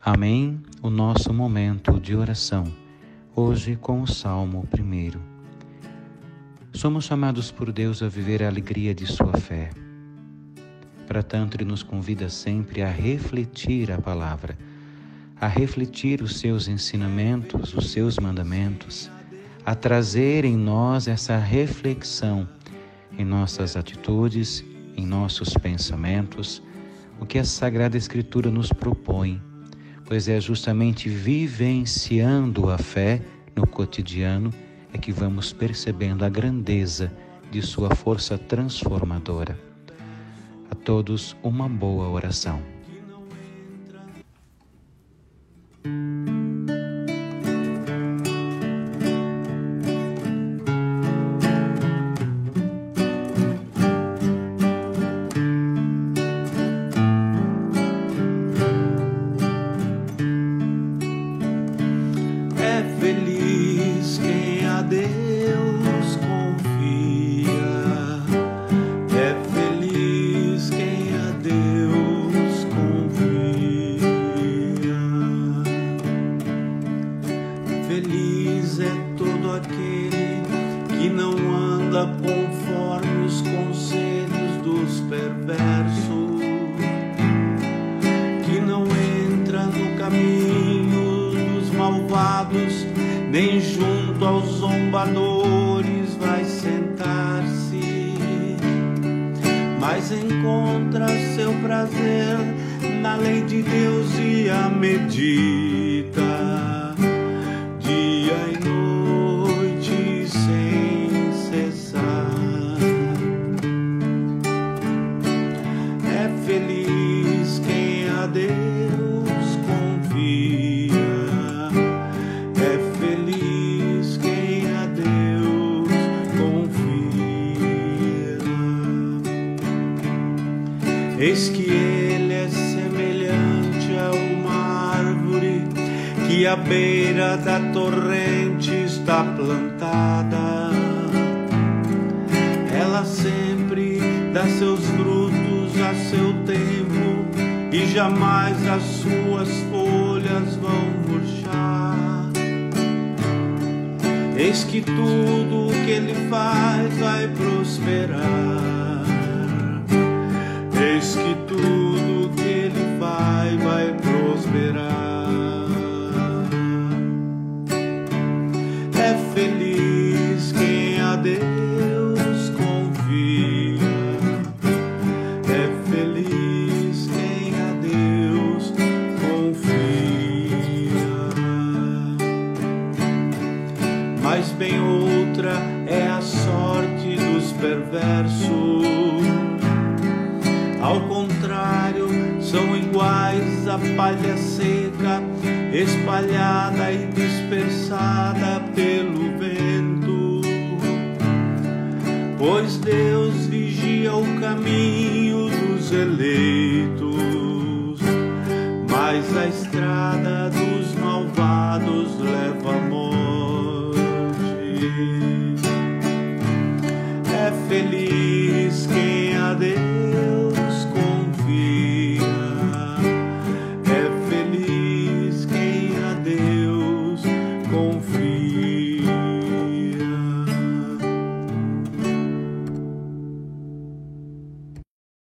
Amém. O nosso momento de oração, hoje com o Salmo 1. Somos chamados por Deus a viver a alegria de Sua fé. Para tanto, Ele nos convida sempre a refletir a palavra, a refletir os seus ensinamentos, os seus mandamentos, a trazer em nós essa reflexão em nossas atitudes, em nossos pensamentos, o que a Sagrada Escritura nos propõe pois é justamente vivenciando a fé no cotidiano é que vamos percebendo a grandeza de sua força transformadora. A todos uma boa oração. Conforme os conselhos dos perversos, que não entra no caminho dos malvados, nem junto aos zombadores vai sentar-se, mas encontra seu prazer na lei de Deus e a medita Eis que ele é semelhante a uma árvore que à beira da torrente está plantada. Ela sempre dá seus e jamais as suas folhas vão murchar. Eis que tudo o que ele faz vai prosperar. Eis que tudo Mas bem outra é a sorte dos perversos ao contrário, são iguais à palha seca, espalhada e dispersada pelo vento. Pois Deus vigia o caminho dos eleitos, mas a estrada dos malvados leva a morte. Amen.